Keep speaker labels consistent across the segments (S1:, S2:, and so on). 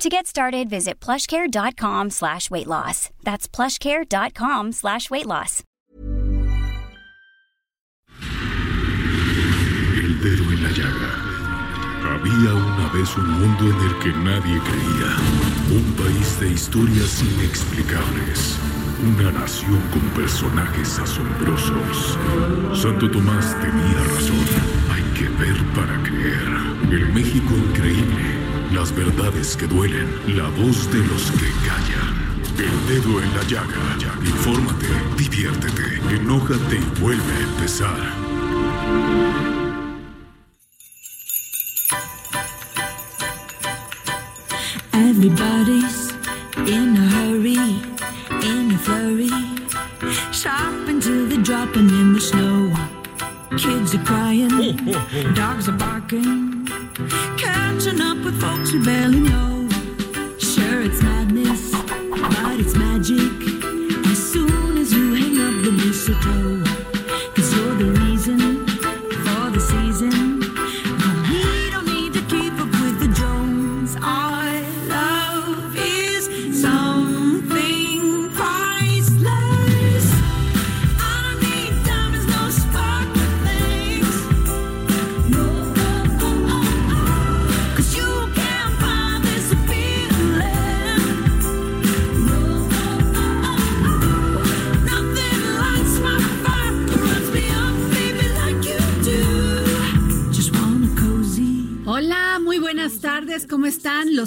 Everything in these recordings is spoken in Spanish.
S1: To get started, visit plushcare.com slash weight loss. That's plushcare.com slash weight loss.
S2: El dedo en la llaga. Había una vez un mundo en el que nadie creía. Un país de historias inexplicables. Una nación con personajes asombrosos. Santo Tomás tenía razón. Hay que ver para creer. El México increíble. Las verdades que duelen. La voz de los que callan. El dedo en la llaga. Infórmate, diviértete, enójate y vuelve a empezar.
S3: Everybody's in a hurry, in a flurry. Shopping till they're dropping in the snow. Kids are crying, dogs are barking. Catching up with folks you barely know. Sure, it's madness, but it's magic. As soon as you hang up the mistletoe,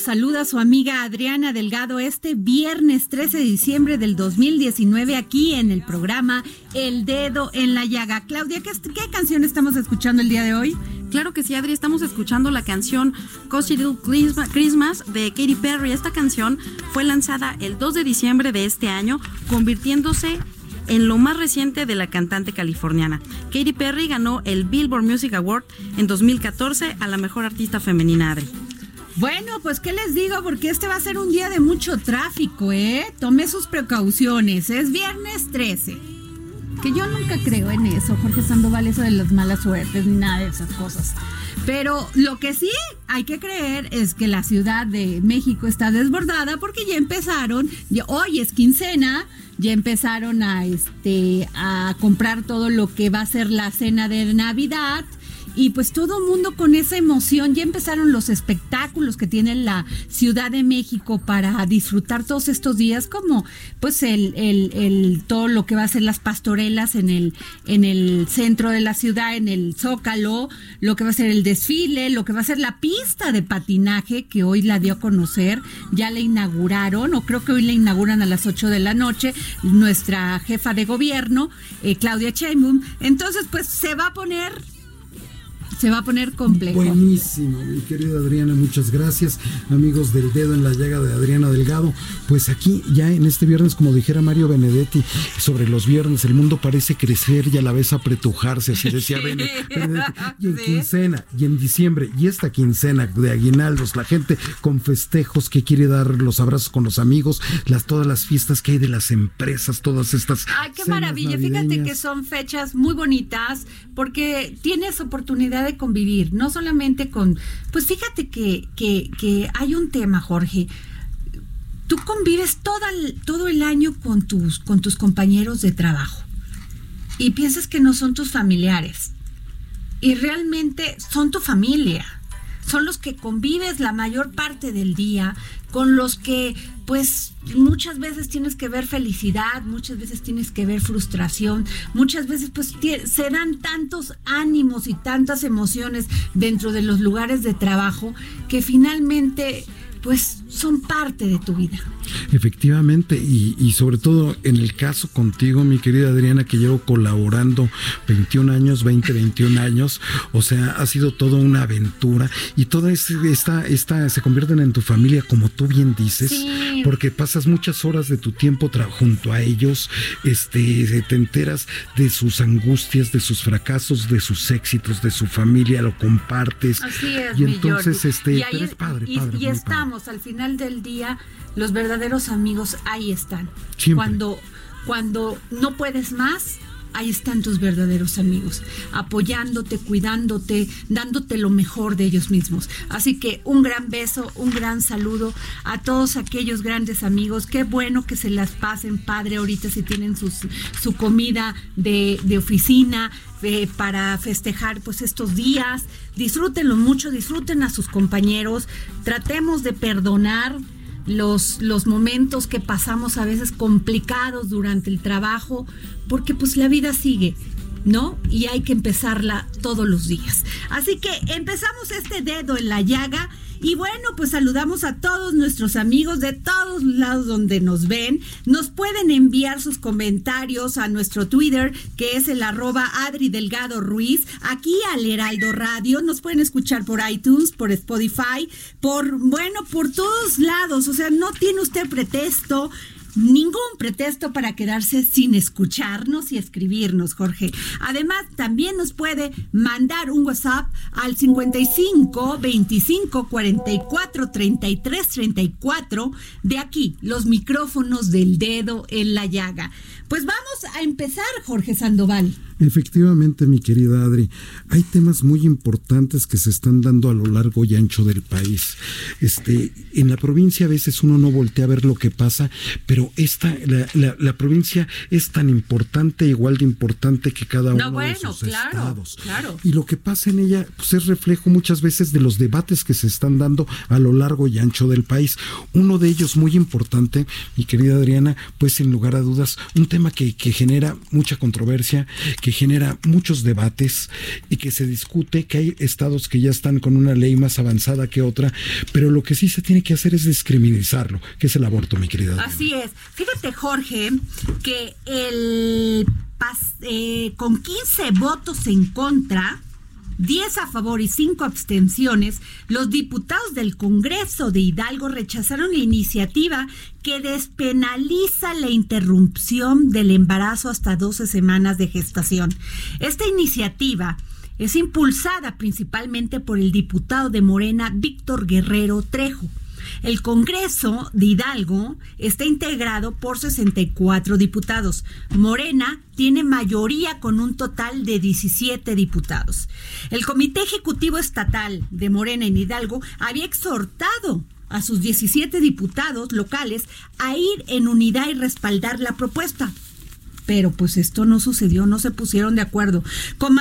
S4: Los saluda su amiga Adriana Delgado este viernes 13 de diciembre del 2019 aquí en el programa El Dedo en la Llaga. Claudia, ¿qué, canción estamos escuchando el día de hoy?
S5: Claro que sí, Adri, estamos escuchando la canción Cozy Little Christmas- Christmas de Katy Perry. Esta canción fue lanzada el 2 de diciembre de este año, convirtiéndose en lo más reciente de la cantante californiana. Katy Perry ganó el Billboard Music Award en 2014 a la mejor artista femenina, Adri.
S4: Bueno, pues qué les digo, porque este va a ser un día de mucho tráfico, ¿eh? Tome sus precauciones, es viernes 13. Que yo nunca creo en eso, Jorge Sandoval, eso de las malas suertes ni nada de esas cosas. Pero lo que sí hay que creer es que la Ciudad de México está desbordada porque ya empezaron, hoy es quincena, ya empezaron a este a comprar todo lo que va a ser la cena de Navidad. Y pues todo mundo con esa emoción, ya empezaron los espectáculos que tiene la Ciudad de México para disfrutar todos estos días, como pues el, el, el- todo lo que va a ser las pastorelas en el, en el centro de la ciudad, en el Zócalo, lo que va a ser el desfile, lo que va a ser la pista de patinaje que hoy la dio a conocer, ya la inauguraron, o creo que hoy la inauguran a las 8 de la noche, nuestra jefa de gobierno, eh, Claudia Sheinbaum. Entonces, pues se va a poner se va a poner complejo.
S6: Buenísimo, mi querida Adriana, muchas gracias. Amigos del dedo en la llaga de Adriana Delgado. Pues aquí ya en este viernes, como dijera Mario Benedetti, sobre los viernes el mundo parece crecer y a la vez apretujarse, así decía Bene- Benedetti. Y en
S4: Sí.
S6: quincena, y en diciembre, y esta quincena de aguinaldos, la gente con festejos que quiere dar los abrazos con los amigos, las, todas las fiestas que hay de las empresas, todas estas.
S4: Ay, qué maravilla. Fíjate que son fechas muy bonitas porque tienes oportunidad de convivir, no solamente con... Pues fíjate que, que, hay un tema, Jorge. Tú convives toda el- todo el año con tus, con tus compañeros de trabajo y piensas que no son tus familiares y realmente son tu familia. Son los que convives la mayor parte del día, con los que pues muchas veces tienes que ver felicidad, muchas veces tienes que ver frustración, muchas veces pues se dan tantos ánimos y tantas emociones dentro de los lugares de trabajo que finalmente pues son parte de tu vida.
S6: Efectivamente, y, sobre todo en el caso contigo, mi querida Adriana, que llevo colaborando 21 años, 20, 21 años, o sea, ha sido toda una aventura y toda esta, esta se convierten en tu familia, como tú bien dices, porque pasas muchas horas de tu tiempo junto a ellos, este, te enteras de sus angustias, de sus fracasos, de sus éxitos, de su familia, lo compartes.
S4: Así es,
S6: y entonces, este,
S4: y, padre, y, estamos al final del día, los verdaderos amigos ahí están. Cuando, cuando no puedes más, ahí están tus verdaderos amigos, apoyándote, cuidándote, dándote lo mejor de ellos mismos. Así que un gran beso, un gran saludo a todos aquellos grandes amigos. Qué bueno que se las pasen padre ahorita si tienen sus, su comida de, de oficina. Eh, para festejar pues estos días, disfrútenlo mucho, disfruten a sus compañeros, tratemos de perdonar, los, los momentos que pasamos a veces complicados durante el trabajo, porque pues la vida sigue. ¿No? Y hay que empezarla todos los días. Así que empezamos este dedo en la llaga y bueno, pues saludamos a todos nuestros amigos de todos lados donde nos ven. Nos pueden enviar sus comentarios a nuestro Twitter, que es el arroba Adri Delgado Ruiz, aquí al Heraldo Radio. Nos pueden escuchar por iTunes, por Spotify, por, bueno, por todos lados. O sea, no tiene usted pretexto ningún pretexto para quedarse sin escucharnos y escribirnos, Jorge. Además, también nos puede mandar un WhatsApp al 55 25 44 33 34 de aquí, los micrófonos del dedo en la llaga. Pues vamos a empezar, Jorge Sandoval.
S6: Efectivamente, mi querida Adri, hay temas muy importantes que se están dando a lo largo y ancho del país. Este, en la provincia a veces uno no voltea a ver lo que pasa, pero esta, la, provincia es tan importante, igual de importante que cada uno de sus estados. Y lo que pasa en ella pues, es reflejo muchas veces de los debates que se están dando a lo largo y ancho del país. Uno de ellos muy importante, mi querida Adriana, pues sin lugar a dudas, un tema que, que genera mucha controversia, que genera muchos debates y que se discute que hay estados que ya están con una ley más avanzada que otra, pero lo que sí se tiene que hacer es descriminalizarlo, que es el aborto, mi querida.
S4: Así es. Fíjate, Jorge, que el eh, con 15 votos en contra, 10 a favor y 5 abstenciones, los diputados del Congreso de Hidalgo rechazaron la iniciativa que despenaliza la interrupción del embarazo hasta 12 semanas de gestación. Esta iniciativa es impulsada principalmente por el diputado de Morena, Víctor Guerrero Trejo. El Congreso de Hidalgo está integrado por 64 diputados. Morena tiene mayoría con un total de 17 diputados. El Comité Ejecutivo Estatal de Morena en Hidalgo había exhortado a sus 17 diputados locales a ir en unidad y respaldar la propuesta pero pues esto no sucedió, no se pusieron de acuerdo. Con,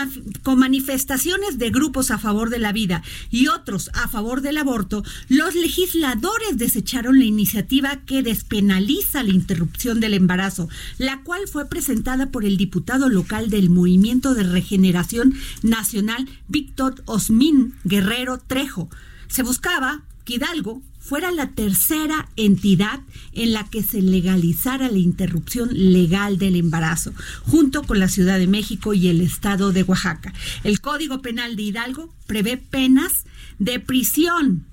S4: manifestaciones de grupos a favor de la vida y otros a favor del aborto, los legisladores desecharon la iniciativa que despenaliza la interrupción del embarazo, la cual fue presentada por el diputado local del Movimiento de Regeneración Nacional, Víctor Osmin Guerrero Trejo. Se buscaba Hidalgo fuera la tercera entidad en la que se legalizara la interrupción legal del embarazo, junto con la Ciudad de México y el Estado de Oaxaca. El Código Penal de Hidalgo prevé penas de prisión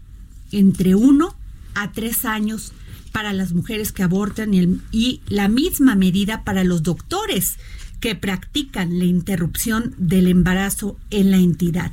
S4: entre uno a tres años para las mujeres que abortan y, y la misma medida para los doctores que practican la interrupción del embarazo en la entidad.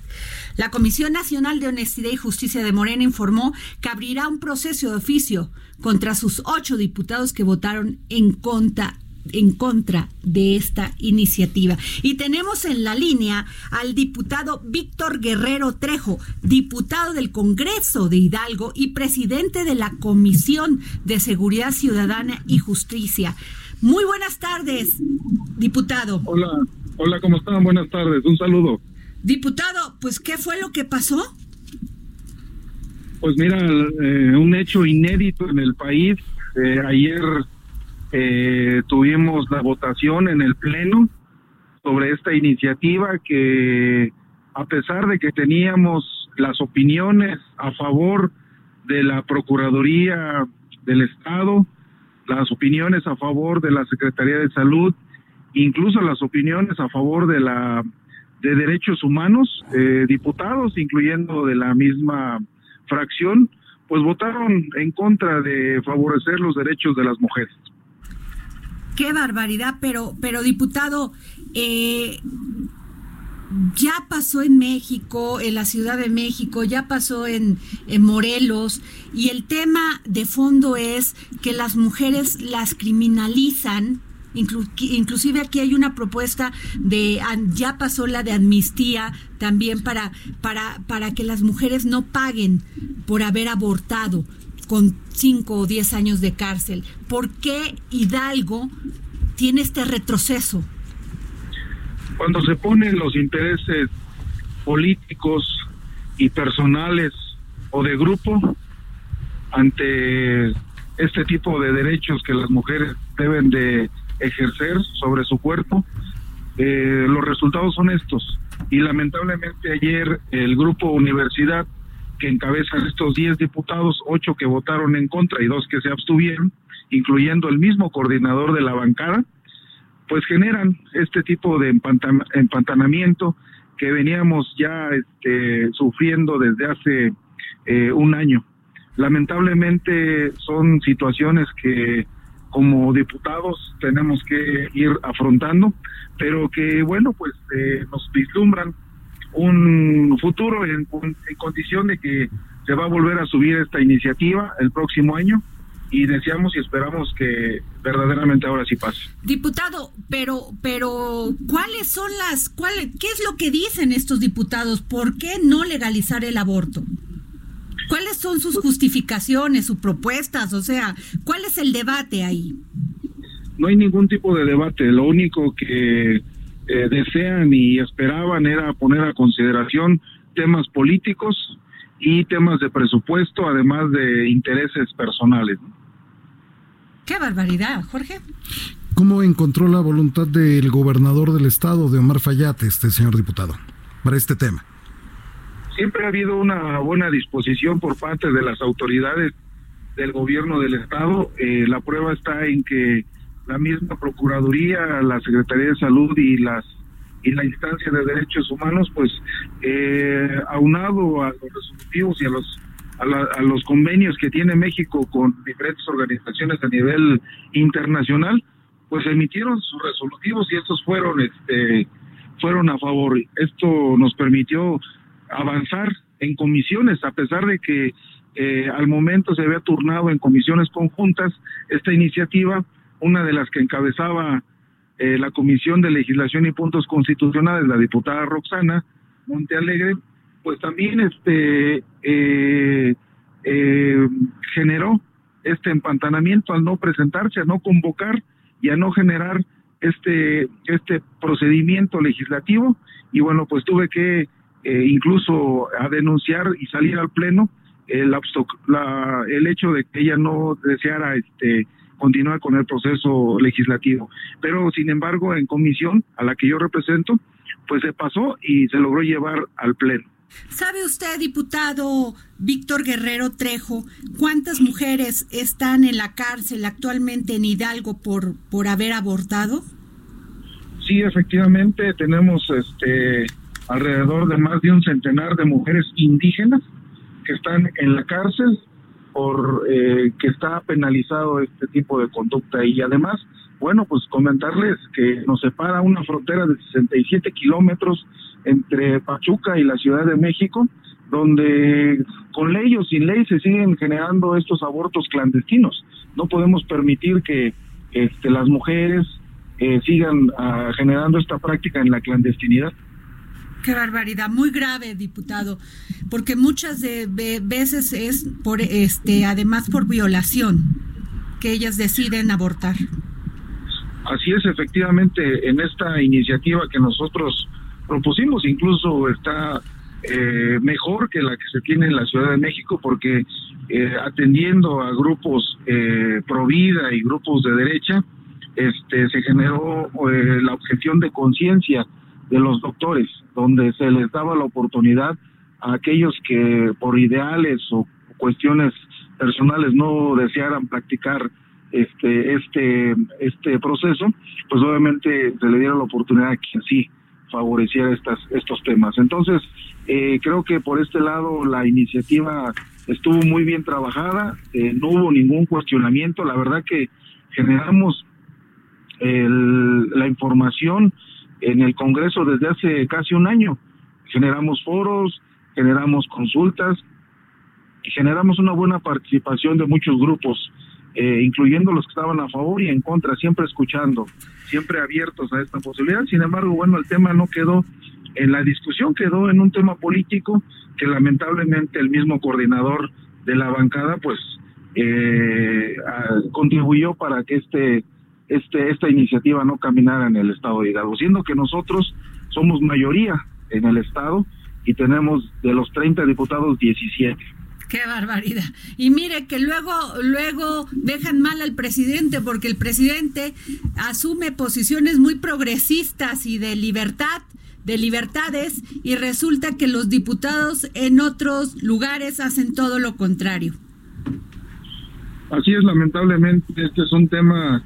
S4: La Comisión Nacional de Honestidad y Justicia de Morena informó que abrirá un proceso de oficio contra sus ocho diputados que votaron en contra en contra de esta iniciativa. Y tenemos en la línea al diputado Víctor Guerrero Trejo, diputado del Congreso de Hidalgo y presidente de la Comisión de Seguridad Ciudadana y Justicia. Muy buenas tardes, diputado.
S7: Hola, hola, ¿cómo están? Buenas tardes, un saludo.
S4: Diputado, pues, ¿qué fue lo que pasó?
S7: Pues mira, eh, un hecho inédito en el país. Eh, ayer eh, tuvimos la votación en el Pleno sobre esta iniciativa que, a pesar de que teníamos las opiniones a favor de la Procuraduría del Estado, las opiniones a favor de la Secretaría de Salud, incluso las opiniones a favor de la de derechos humanos, eh, diputados, incluyendo de la misma fracción, pues votaron en contra de favorecer los derechos de las mujeres.
S4: Qué barbaridad, pero, pero diputado, eh, ya pasó en México, en la Ciudad de México, ya pasó en, Morelos, y el tema de fondo es que las mujeres las criminalizan. inclusive aquí hay una propuesta de ya pasó la de amnistía también para para para que las mujeres no paguen por haber abortado con cinco o diez años de cárcel. ¿Por qué Hidalgo tiene este retroceso?
S7: Cuando se ponen los intereses políticos y personales o de grupo ante este tipo de derechos que las mujeres deben de ejercer sobre su cuerpo, eh, los resultados son estos. Y lamentablemente ayer el grupo Universidad, que encabeza estos 10 diputados, 8 que votaron en contra y 2 que se abstuvieron, incluyendo el mismo coordinador de la bancada, pues generan este tipo de empantanamiento que veníamos ya este, sufriendo desde hace eh, un año. Lamentablemente son situaciones que como diputados tenemos que ir afrontando, pero que bueno, pues eh, nos vislumbran un futuro en, en condición de que se va a volver a subir esta iniciativa el próximo año y deseamos y esperamos que verdaderamente ahora sí pase.
S4: Diputado, pero pero ¿cuáles son las cuáles qué es lo que dicen estos diputados? ¿Por qué no legalizar el aborto? ¿Cuáles son sus justificaciones, sus propuestas? O sea, ¿cuál es el debate ahí?
S7: No hay ningún tipo de debate. Lo único que eh, desean y esperaban era poner a consideración temas políticos y temas de presupuesto, además de intereses personales.
S4: Qué barbaridad, Jorge.
S6: ¿Cómo encontró la voluntad del gobernador del estado, de Omar Fayate, este señor diputado, para este tema?
S7: Siempre ha habido una buena disposición por parte de las autoridades del gobierno del estado. Eh, la prueba está en que la misma Procuraduría, la Secretaría de Salud y las y la instancia de derechos humanos, pues eh, aunado a los resolutivos y a los a, los convenios que tiene México con diferentes organizaciones a nivel internacional, pues emitieron sus resolutivos y estos fueron este fueron a favor. Esto nos permitió avanzar en comisiones, a pesar de que eh, al momento se había turnado en comisiones conjuntas esta iniciativa, una de las que encabezaba eh, la Comisión de Legislación y Puntos Constitucionales, la diputada Roxana Montealegre, pues también este eh, eh, generó este empantanamiento al no presentarse, a no convocar y a no generar este este procedimiento legislativo. Y bueno pues tuve que incluso a denunciar y salir al pleno el, la, el hecho de que ella no deseara este continuar con el proceso legislativo. Pero, sin embargo, en comisión a la que yo represento, pues se pasó y se logró llevar al Pleno.
S4: ¿Sabe usted, diputado Víctor Guerrero Trejo, cuántas mujeres están en la cárcel actualmente en Hidalgo por, por haber abortado?
S7: Sí, efectivamente, tenemos este alrededor de más de un centenar de mujeres indígenas que están en la cárcel por eh, que está penalizado este tipo de conducta y además, bueno, pues comentarles que nos separa una frontera de 67 kilómetros entre Pachuca y la Ciudad de México, donde con ley o sin ley se siguen generando estos abortos clandestinos. No podemos permitir que este, las mujeres eh, sigan ah, generando esta práctica en la clandestinidad.
S4: Qué barbaridad, muy grave, diputado, porque muchas de veces es por este, además por violación que ellas deciden abortar.
S7: Así es, efectivamente, en esta iniciativa que nosotros propusimos, incluso está eh, mejor que la que se tiene en la Ciudad de México, porque eh, atendiendo a grupos eh, pro vida y grupos de derecha, este, se generó eh, la objeción de conciencia de los doctores, donde se les daba la oportunidad a aquellos que por ideales o cuestiones personales no desearan practicar este este este proceso, pues obviamente se le diera la oportunidad a quien sí favoreciera estas estos temas. Entonces, eh, creo que por este lado la iniciativa estuvo muy bien trabajada, eh, no hubo ningún cuestionamiento, la verdad que generamos la información en el Congreso desde hace casi un año, generamos foros, generamos consultas y generamos una buena participación de muchos grupos, eh, incluyendo los que estaban a favor y en contra, siempre escuchando, siempre abiertos a esta posibilidad. Sin embargo, bueno, el tema no quedó en la discusión, quedó en un tema político que lamentablemente el mismo coordinador de la bancada, pues, eh, contribuyó para que este, este, esta iniciativa no caminara en el estado de Hidalgo, siendo que nosotros somos mayoría en el estado y tenemos de los 30 diputados 17.
S4: Qué barbaridad. Y mire que luego, luego dejan mal al presidente porque el presidente asume posiciones muy progresistas y de libertad, de libertades, y resulta que los diputados en otros lugares hacen todo lo contrario.
S7: Así es, lamentablemente, este es un tema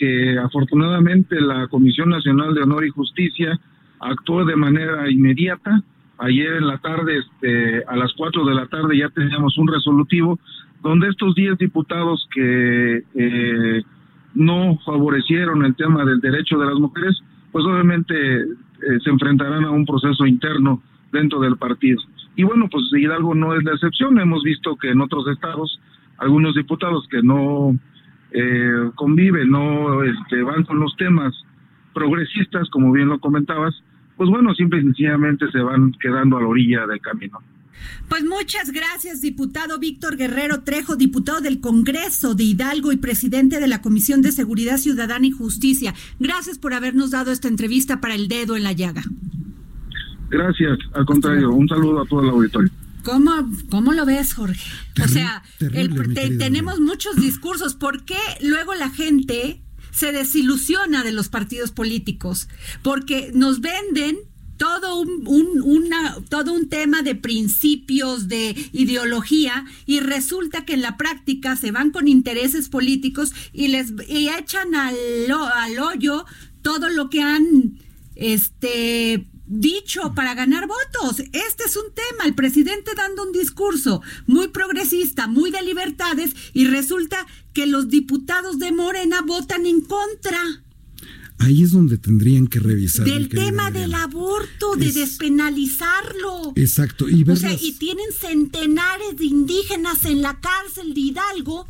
S7: que afortunadamente la Comisión Nacional de Honor y Justicia actuó de manera inmediata Ayer en la tarde, este, a las 4 de la tarde, ya teníamos un resolutivo donde estos 10 diputados que eh, no favorecieron el tema del derecho de las mujeres, pues obviamente eh, se enfrentarán a un proceso interno dentro del partido. Y bueno, pues Hidalgo no es la excepción. Hemos visto que en otros estados algunos diputados que no eh, conviven, no este, van con los temas progresistas, como bien lo comentabas, pues bueno, simple y sencillamente se van quedando a la orilla del camino.
S4: Pues muchas gracias, diputado Víctor Guerrero Trejo, diputado del Congreso de Hidalgo y presidente de la Comisión de Seguridad Ciudadana y Justicia. Gracias por habernos dado esta entrevista para el dedo en la llaga.
S7: Gracias, al contrario, un saludo a todo el auditorio.
S4: ¿Cómo, cómo lo ves, Jorge? o sea, tenemos muchos discursos. ¿Por qué luego la gente se desilusiona de los partidos políticos porque nos venden todo un, una, todo un tema de principios, de ideología, y resulta que en la práctica se van con intereses políticos y les y echan al, al hoyo todo lo que han este dicho para ganar votos. Este es un tema, el presidente dando un discurso muy progresista, muy de libertades, y resulta que los diputados de Morena votan en contra.
S6: Ahí es donde tendrían que revisar.
S4: Del tema del aborto, de despenalizarlo.
S6: Exacto.
S4: Y, o sea, y tienen centenares de indígenas en la cárcel de Hidalgo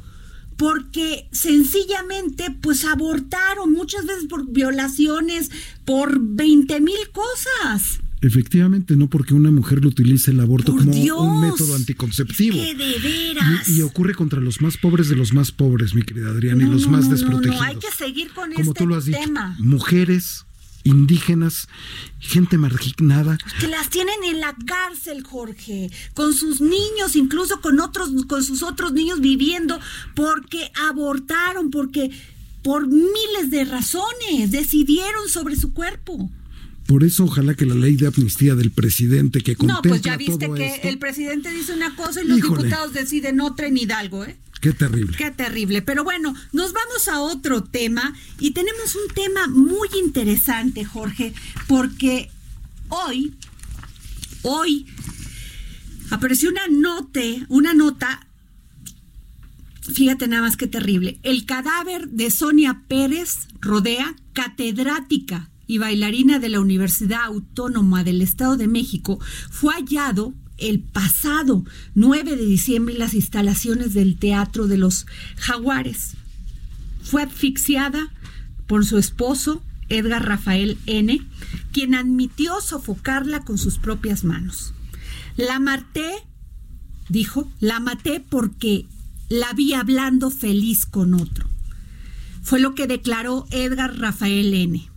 S4: porque sencillamente pues abortaron muchas veces por violaciones, por 20 mil cosas.
S6: Efectivamente, no porque una mujer lo utilice el aborto como un método anticonceptivo.
S4: de veras.
S6: Y, ocurre contra los más pobres de los más pobres, mi querida Adriana, y los más desprotegidos. No,
S4: hay que seguir con
S6: como
S4: este
S6: tú lo has dicho, Mujeres, indígenas, gente marginada.
S4: Que las tienen en la cárcel, Jorge, con sus niños, incluso con otros, con sus otros niños viviendo, porque abortaron, porque por miles de razones decidieron sobre su cuerpo.
S6: Por eso ojalá que la ley de amnistía del presidente que contempla No, pues
S4: ya viste que el presidente dice una cosa y los diputados deciden otra en Hidalgo, ¿eh?
S6: Qué terrible.
S4: Qué terrible. Pero bueno, nos vamos a otro tema y tenemos un tema muy interesante, Jorge, porque hoy, hoy apareció una note, una nota, fíjate nada más qué terrible, el cadáver de Sonia Pérez Rodea, catedrática y bailarina de la Universidad Autónoma del Estado de México, fue hallado el pasado 9 de diciembre en las instalaciones del Teatro de los Jaguares. Fue asfixiada por su esposo, Edgar Rafael N., quien admitió sofocarla con sus propias manos. La maté, dijo, la maté porque la vi hablando feliz con otro. Fue lo que declaró Edgar Rafael N.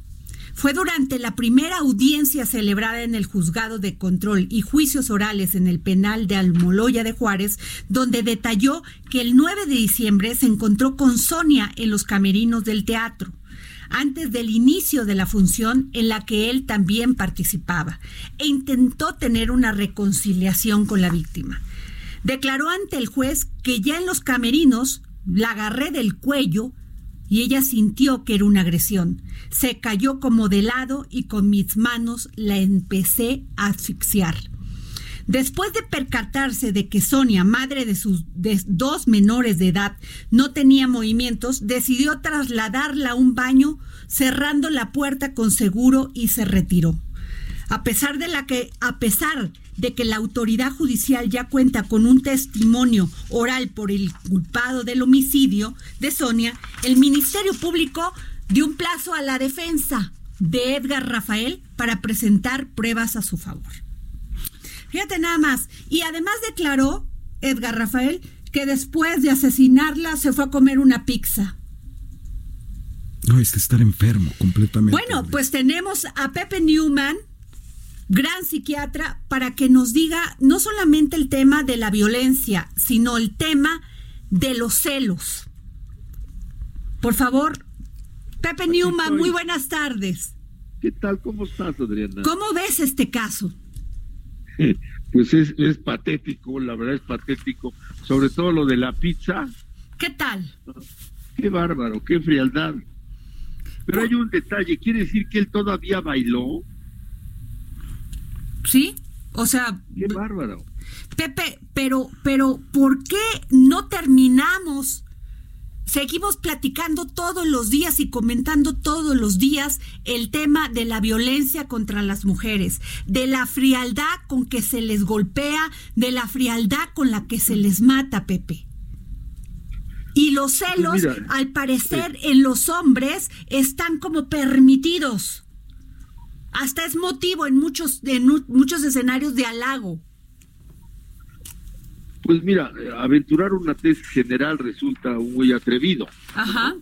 S4: Fue durante la primera audiencia celebrada en el juzgado de control y juicios orales en el penal de Almoloya de Juárez, donde detalló que el 9 de diciembre se encontró con Sonia en los camerinos del teatro antes del inicio de la función en la que él también participaba e intentó tener una reconciliación con la víctima. declaró ante el juez que ya en los camerinos la agarré del cuello y ella sintió que era una agresión. Se cayó como de lado y con mis manos la empecé a asfixiar. Después de percatarse de que Sonia, madre de sus dos menores de edad, no tenía movimientos, decidió trasladarla a un baño, cerrando la puerta con seguro y se retiró. A pesar de la que, a pesar de que la autoridad judicial ya cuenta con un testimonio oral por el culpado del homicidio de Sonia, el Ministerio Público dio un plazo a la defensa de Edgar Rafael para presentar pruebas a su favor. Fíjate nada más. Y además declaró Edgar Rafael que después de asesinarla se fue a comer una pizza.
S6: No, es estar enfermo completamente.
S4: Bueno, pues tenemos a Pepe Newman, gran psiquiatra, para que nos diga no solamente el tema de la violencia, sino el tema de los celos. Por favor, Pepe Newman, muy buenas tardes.
S8: ¿Qué tal? ¿Cómo estás, Adriana?
S4: ¿Cómo ves este caso?
S8: Pues es, es patético, la verdad es patético. Sobre todo lo de la pizza.
S4: ¿Qué tal?
S8: Qué bárbaro, qué frialdad. Pero hay un detalle, ¿quiere decir que él todavía bailó?
S4: Sí, o sea...
S8: Qué bárbaro.
S4: Pepe, pero, pero, ¿por qué no terminamos? Seguimos platicando todos los días y comentando todos los días el tema de la violencia contra las mujeres, de la frialdad con que se les golpea, de la frialdad con la que se les mata, Pepe. Y los
S8: Pues
S4: celos, al parecer, en los hombres están como permitidos. Hasta es motivo en muchos, en muchos escenarios de halago.
S8: Pues mira, aventurar una tesis general resulta muy atrevido.
S4: Ajá.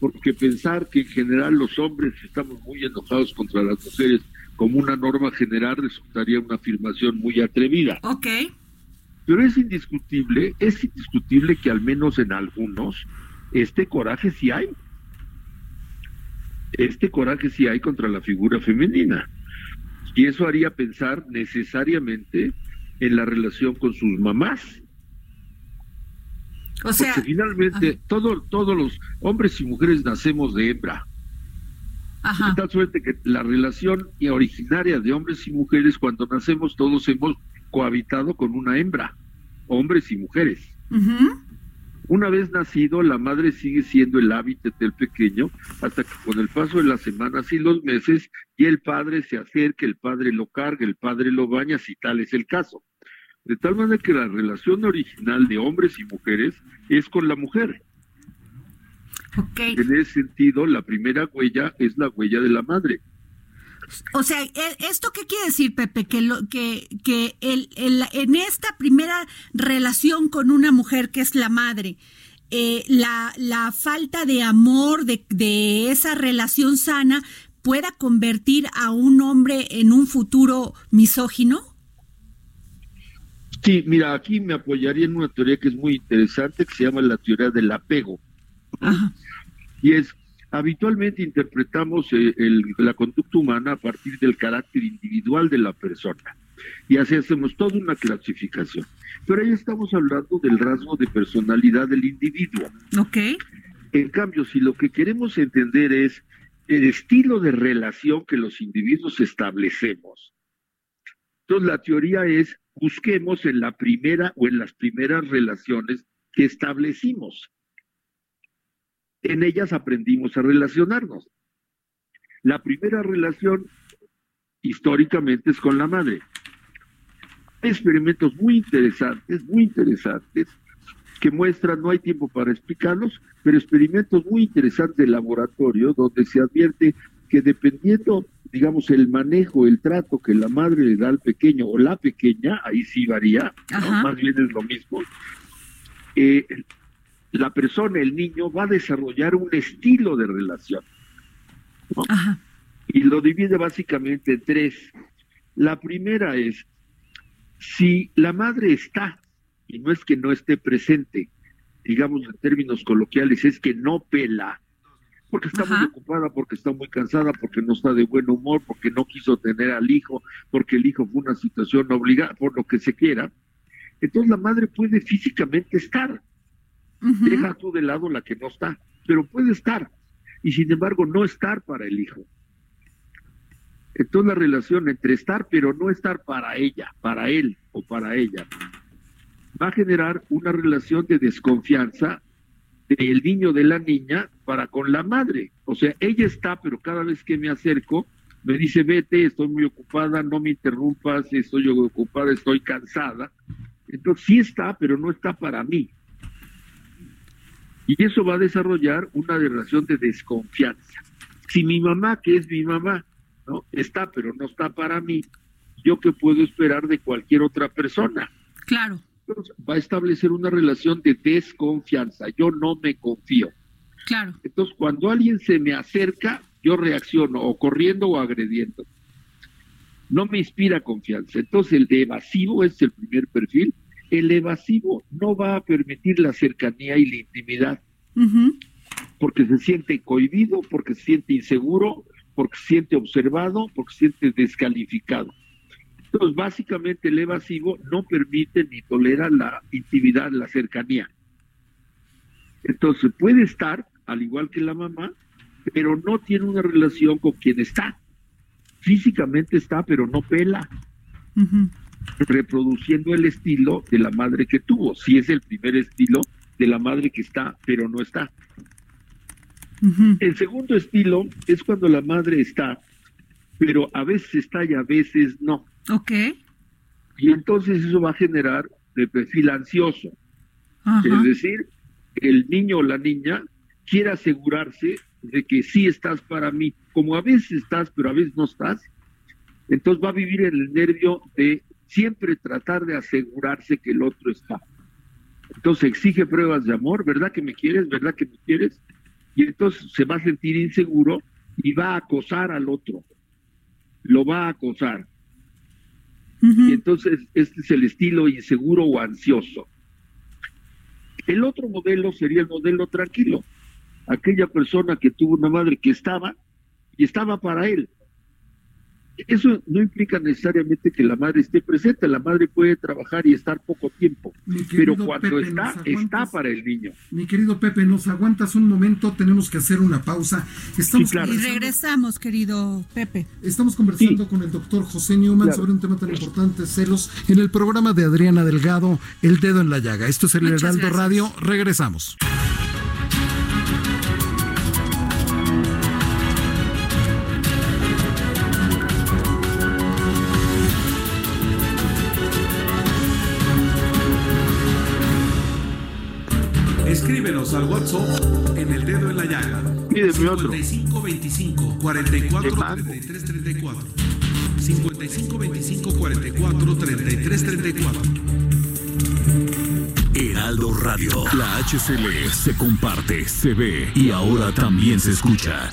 S8: Porque pensar que en general los hombres estamos muy enojados contra las mujeres como una norma general resultaría una afirmación muy atrevida.
S4: Ok.
S8: Pero es indiscutible, es indiscutible que al menos en algunos este coraje sí hay. Este coraje sí hay contra la figura femenina. Y eso haría pensar necesariamente en la relación con sus mamás.
S4: O sea,
S8: Porque finalmente todo, todos los hombres y mujeres nacemos de hembra.
S4: ajá.
S8: De tal suerte que la relación originaria de hombres y mujeres, cuando nacemos todos hemos cohabitado con una hembra, hombres y mujeres.
S4: Ujú.
S8: Una vez nacido, la madre sigue siendo el hábitat del pequeño hasta que con el paso de las semanas y los meses, y el padre se acerca, el padre lo carga, el padre lo baña, si tal es el caso. De tal manera que la relación original de hombres y mujeres es con la mujer. En ese sentido, la primera huella es la huella de la madre.
S4: O sea, e- ¿esto qué quiere decir, Pepe? Que, lo, que, que el, el- en esta primera relación con una mujer que es la madre, eh, la, la falta de amor de, de esa relación sana pueda convertir a un hombre en un futuro misógino?
S8: Sí, mira, aquí me apoyaría en una teoría que es muy interesante, que se llama la teoría del apego.
S4: Ajá.
S8: Y es, habitualmente interpretamos eh, el- la conducta humana a partir del carácter individual de la persona. Y así hacemos toda una clasificación. Pero ahí estamos hablando del rasgo de personalidad del individuo.
S4: Ok.
S8: En cambio, si lo que queremos entender es el estilo de relación que los individuos establecemos, entonces la teoría es busquemos en la primera o en las primeras relaciones que establecimos. En ellas aprendimos a relacionarnos. La primera relación históricamente es con la madre. Hay experimentos muy interesantes, muy interesantes, que muestran, no hay tiempo para explicarlos, pero experimentos muy interesantes de laboratorio donde se advierte que dependiendo, digamos, el manejo, el trato que la madre le da al pequeño o la pequeña, ahí sí varía, ¿no? Más bien es lo mismo, eh, la persona, el niño, va a desarrollar un estilo de relación. ¿no?
S4: Ajá.
S8: y lo divide básicamente en tres. La primera es, si la madre está, y no es que no esté presente, digamos en términos coloquiales, es que no pela, porque está muy ocupada, porque está muy cansada, porque no está de buen humor, porque no quiso tener al hijo, porque el hijo fue una situación obligada, por lo que se quiera. Entonces la madre puede físicamente estar. Deja tú de lado la que no está, pero puede estar. Y sin embargo no estar para el hijo. Entonces la relación entre estar pero no estar para ella, para él o para ella, va a generar una relación de desconfianza del niño de la niña para con la madre. O sea, ella está, pero cada vez que me acerco, me dice, vete, estoy muy ocupada, no me interrumpas, estoy ocupada, estoy cansada. Entonces sí está, pero no está para mí. Y eso va a desarrollar una relación de desconfianza. Si mi mamá, que es mi mamá, ¿no? Está, pero no está para mí, yo qué puedo esperar de cualquier otra persona.
S4: Claro.
S8: Entonces, va a establecer una relación de desconfianza. Yo no me confío.
S4: Claro.
S8: Entonces, cuando alguien se me acerca, yo reacciono o corriendo o agrediendo. No me inspira confianza. Entonces, el de evasivo es el primer perfil. El evasivo no va a permitir la cercanía y la intimidad. Porque se siente cohibido, porque se siente inseguro, porque se siente observado, porque se siente descalificado. Entonces, básicamente el evasivo no permite ni tolera la intimidad, la cercanía. Entonces, puede estar, al igual que la mamá, pero no tiene una relación con quien está. Físicamente está, pero no pela. Reproduciendo el estilo de la madre que tuvo. Si es el primer estilo de la madre que está, pero no está. El segundo estilo es cuando la madre está, pero a veces está y a veces no.
S4: Ok.
S8: Y entonces eso va a generar de perfil ansioso. Es decir, el niño o la niña quiere asegurarse de que sí estás para mí. Como a veces estás, pero a veces no estás, entonces va a vivir en el nervio de siempre tratar de asegurarse que el otro está. Entonces exige pruebas de amor, ¿verdad que me quieres? ¿Verdad que me quieres? y entonces se va a sentir inseguro y va a acosar al otro, lo va a acosar. Y entonces este es el estilo inseguro o ansioso. El otro modelo sería el modelo tranquilo, aquella persona que tuvo una madre que estaba y estaba para él, eso no implica necesariamente que la madre esté presente, la madre puede trabajar y estar poco tiempo, pero cuando está, está para el niño.
S6: Mi querido Pepe, nos aguantas un momento, tenemos que hacer una pausa. Estamos
S4: Y regresamos, querido Pepe.
S6: Estamos conversando con el doctor José Newman sobre un tema tan importante, celos, en el programa de Adriana Delgado, El Dedo en la Llaga. Esto es el Heraldo Radio, regresamos.
S2: Al WhatsApp en el dedo en la llaga.
S8: Pídeme otro.
S2: 5525 44 33 34. 5525 44 33 34. Heraldo Radio. La HCL se comparte, se ve y ahora también se escucha.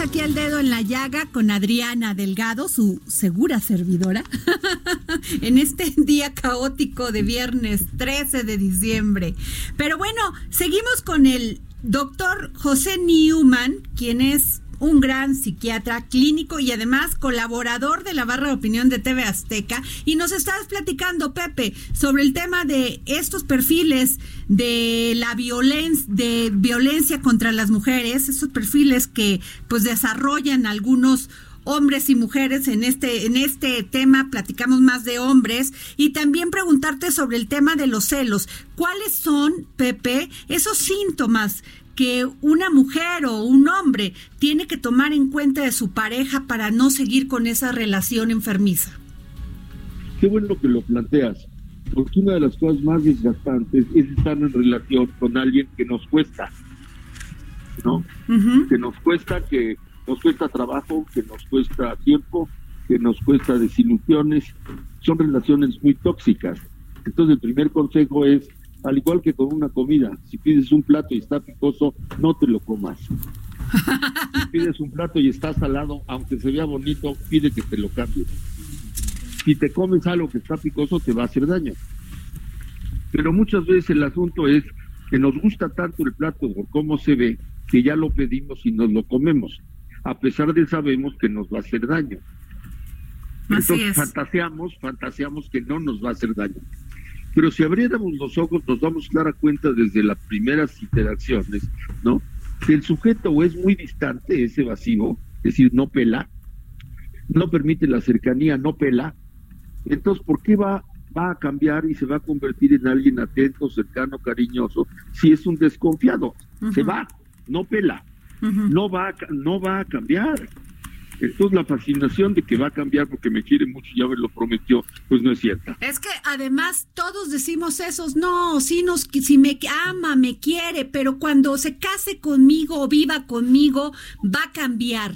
S4: aquí al dedo en la llaga con Adriana Delgado, su segura servidora, en este día caótico de viernes 13 de diciembre. Pero bueno, seguimos con el doctor José Newman, quien es un gran psiquiatra clínico y además colaborador de la barra de opinión de TV Azteca. Y nos estabas platicando, Pepe, sobre el tema de estos perfiles de la violencia, de violencia contra las mujeres, esos perfiles que pues desarrollan algunos hombres y mujeres en este en este tema platicamos más de hombres y también preguntarte sobre el tema de los celos cuáles son Pepe esos síntomas que una mujer o un hombre tiene que tomar en cuenta de su pareja para no seguir con esa relación enfermiza.
S8: Qué bueno que lo planteas. Porque una de las cosas más desgastantes es estar en relación con alguien que nos cuesta, ¿no? Que nos cuesta, que nos cuesta trabajo, que nos cuesta tiempo, que nos cuesta desilusiones. Son relaciones muy tóxicas. Entonces el primer consejo es, al igual que con una comida, si pides un plato y está picoso, no te lo comas. si pides un plato y está salado, aunque se vea bonito, pide que te lo cambies. Si te comes algo que está picoso, te va a hacer daño. Pero muchas veces el asunto es que nos gusta tanto el plato por cómo se ve, que ya lo pedimos y nos lo comemos, a pesar de sabemos que nos va a hacer daño. Entonces fantaseamos, fantaseamos que no nos va a hacer daño. Pero si abriéramos los ojos, nos damos clara cuenta desde las primeras interacciones, ¿no? Que el sujeto o es muy distante, es evasivo, es decir, no pela, no permite la cercanía, no pela. Entonces, ¿por qué va, va a cambiar y se va a convertir en alguien atento, cercano, cariñoso, si es un desconfiado? Se va, no pela, no, va no va a cambiar. Entonces la fascinación de que va a cambiar porque me quiere mucho y ya me lo prometió, pues no es cierta.
S4: Es que además todos decimos esos, no, si, nos, si me ama, me quiere, pero cuando se case conmigo o viva conmigo, va a cambiar.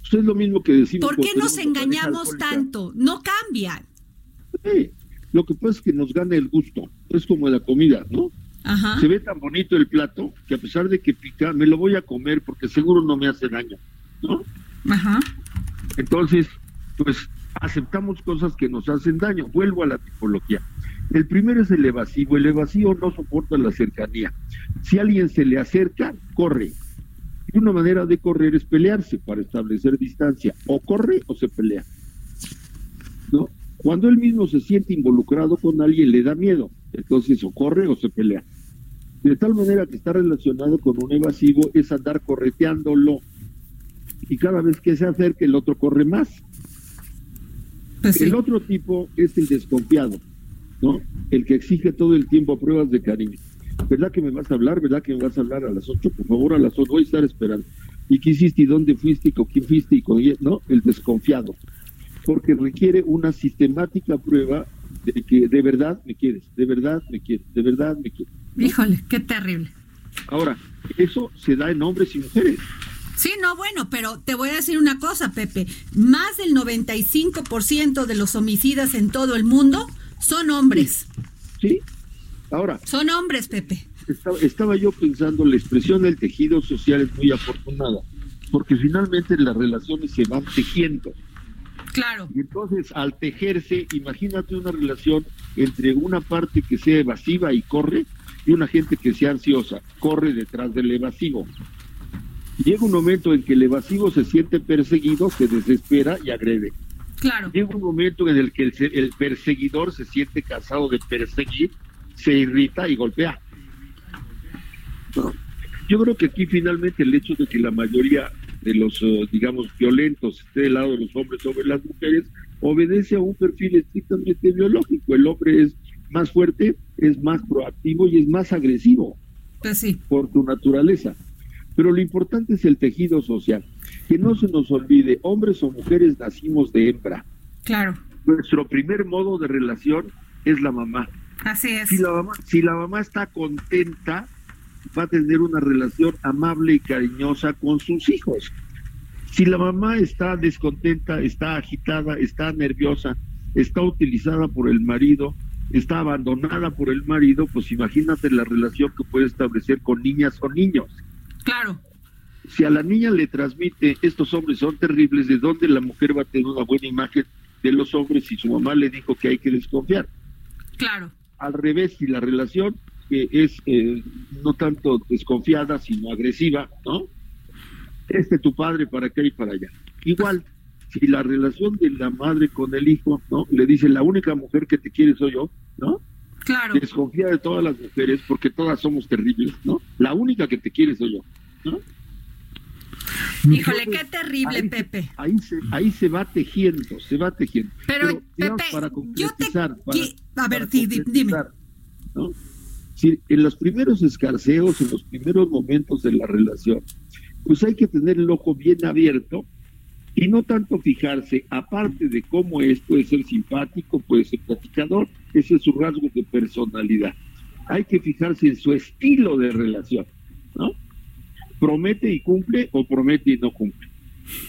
S8: Pues es lo mismo que decimos.
S4: ¿Por qué nos engañamos tanto? No cambian.
S8: Sí, lo que pasa es que nos gana el gusto. Es como la comida, ¿no? Ajá. Se ve tan bonito el plato que a pesar de que pica, me lo voy a comer porque seguro no me hace daño, ¿no? Ajá. Entonces, pues aceptamos cosas que nos hacen daño. Vuelvo a la tipología. El primero es el evasivo. El evasivo no soporta la cercanía. Si alguien se le acerca, corre. Y una manera de correr es pelearse para establecer distancia. O corre o se pelea. ¿No? Cuando él mismo se siente involucrado con alguien, le da miedo. Entonces, o corre o se pelea. De tal manera que está relacionado con un evasivo es andar correteándolo y cada vez que se acerca el otro corre más. Pues el otro tipo es el desconfiado, ¿no? El que exige todo el tiempo pruebas de cariño. ¿Verdad que me vas a hablar? ¿Verdad que me vas a hablar a las 8? Por favor, a las 8 voy a estar esperando. ¿Y qué hiciste? ¿Y dónde fuiste? ¿Y con quién fuiste? ¿Y con No, el desconfiado. Porque requiere una sistemática prueba de que de verdad me quieres, de verdad me quieres, de verdad me quieres.
S4: Híjole, qué terrible.
S8: Ahora, eso se da en hombres y mujeres.
S4: Sí, no, bueno, pero te voy a decir una cosa, Pepe. Más del 95% de los homicidas en todo el mundo son hombres.
S8: Sí. Ahora.
S4: Son hombres, Pepe.
S8: Estaba, yo pensando, la expresión del tejido social es muy afortunada, porque finalmente las relaciones se van tejiendo.
S4: Claro.
S8: Y entonces, al tejerse, imagínate una relación entre una parte que sea evasiva y corre y una gente que sea ansiosa, corre detrás del evasivo. Llega un momento en que el evasivo se siente perseguido, se desespera y agrede.
S4: Claro.
S8: Llega un momento en el que el, perseguidor se siente cansado de perseguir, se irrita y golpea. Yo creo que aquí finalmente el hecho de que la mayoría de los, eh, digamos, violentos esté del lado de los hombres sobre las mujeres, obedece a un perfil estrictamente biológico. El hombre es más fuerte, es más proactivo y es más agresivo.
S4: Pues sí.
S8: Por su naturaleza. Pero lo importante es el tejido social. Que no se nos olvide, hombres o mujeres nacimos de hembra.
S4: Claro.
S8: Nuestro primer modo de relación es la mamá.
S4: Así es.
S8: Si la mamá, si la mamá está contenta, va a tener una relación amable y cariñosa con sus hijos. Si la mamá está descontenta, está agitada, está nerviosa, está utilizada por el marido, está abandonada por el marido, pues imagínate la relación que puede establecer con niñas o niños.
S4: Claro.
S8: Si a la niña le transmite estos hombres son terribles, ¿de dónde la mujer va a tener una buena imagen de los hombres si su mamá le dijo que hay que desconfiar?
S4: Claro.
S8: Al revés, si la relación eh, es eh, no tanto desconfiada, sino agresiva, ¿no? Este tu padre para acá y para allá. Igual, si la relación de la madre con el hijo, ¿no? Le dice, la única mujer que te quiere soy yo, ¿no?
S4: Claro.
S8: Desconfía de todas las mujeres porque todas somos terribles, ¿no? La única que te quiere soy yo, ¿no?
S4: Híjole, qué terrible, Pepe.
S8: ahí, se, ahí se va tejiendo, se va tejiendo.
S4: Pero, Pepe, yo te... a ver, dime.
S8: ¿no? En los primeros escarceos, en los primeros momentos de la relación, pues hay que tener el ojo bien abierto Y no tanto fijarse, aparte de cómo es, puede ser simpático, puede ser platicador, ese es su rasgo de personalidad. Hay que fijarse en su estilo de relación, ¿no? Promete y cumple o promete y no cumple.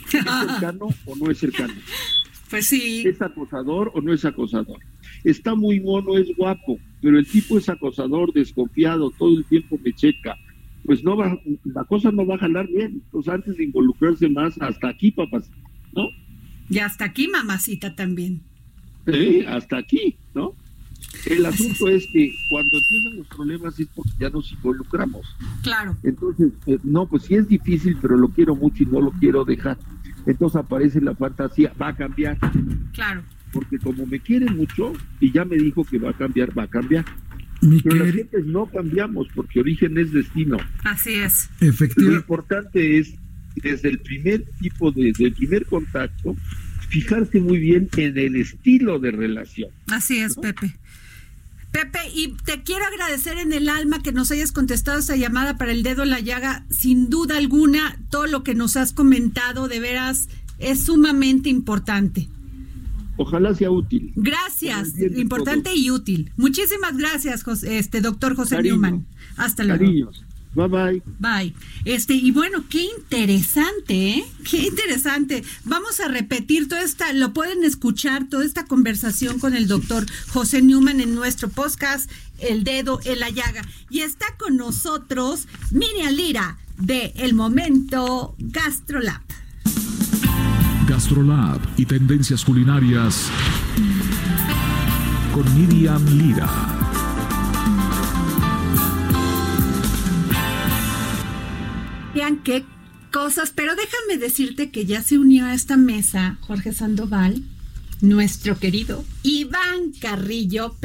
S8: ¿Es cercano o no es cercano?
S4: Pues sí.
S8: ¿Es acosador o no es acosador? Está muy mono, es guapo, pero el tipo es acosador, desconfiado, todo el tiempo me checa. Pues no va, la cosa no va a jalar bien. Entonces, antes de involucrarse más, hasta aquí, papás, ¿no?
S4: Y hasta aquí, mamacita, también.
S8: Sí, hasta aquí, ¿no? El asunto es que cuando empiezan los problemas es porque ya nos involucramos.
S4: Claro.
S8: Entonces, eh, no, pues sí es difícil, pero lo quiero mucho y no lo quiero dejar. Entonces aparece la fantasía, va a cambiar.
S4: Claro.
S8: Porque como me quiere mucho y ya me dijo que va a cambiar, va a cambiar.
S6: Mi
S8: Pero las
S6: queri-
S8: gentes no cambiamos porque origen es destino.
S4: Así es.
S8: Lo
S6: efectiva-
S8: importante es, desde el primer tipo, de- desde el primer contacto, fijarse muy bien en el estilo de relación.
S4: Así es, Pepe. Pepe, y te quiero agradecer en el alma que nos hayas contestado esta llamada para el dedo en la llaga. Sin duda alguna, todo lo que nos has comentado de veras es sumamente importante.
S8: Ojalá sea útil.
S4: Gracias, importante y útil. Muchísimas gracias, José- este doctor José
S8: Cariño.
S4: Newman. Hasta luego.
S8: Cariños. Bye bye.
S4: Bye. Este, y bueno, qué interesante, ¿eh? Qué interesante. Vamos a repetir toda esta, lo pueden escuchar, toda esta conversación con el doctor José Newman en nuestro podcast, El Dedo en la Llaga. Y está con nosotros Miriam Lira, de El Momento Gastrolab.
S2: Gastrolab y tendencias culinarias con Miriam Lira.
S4: Vean qué cosas, pero déjame decirte que ya se unió a esta mesa Jorge Sandoval, nuestro querido Iván Carrillo.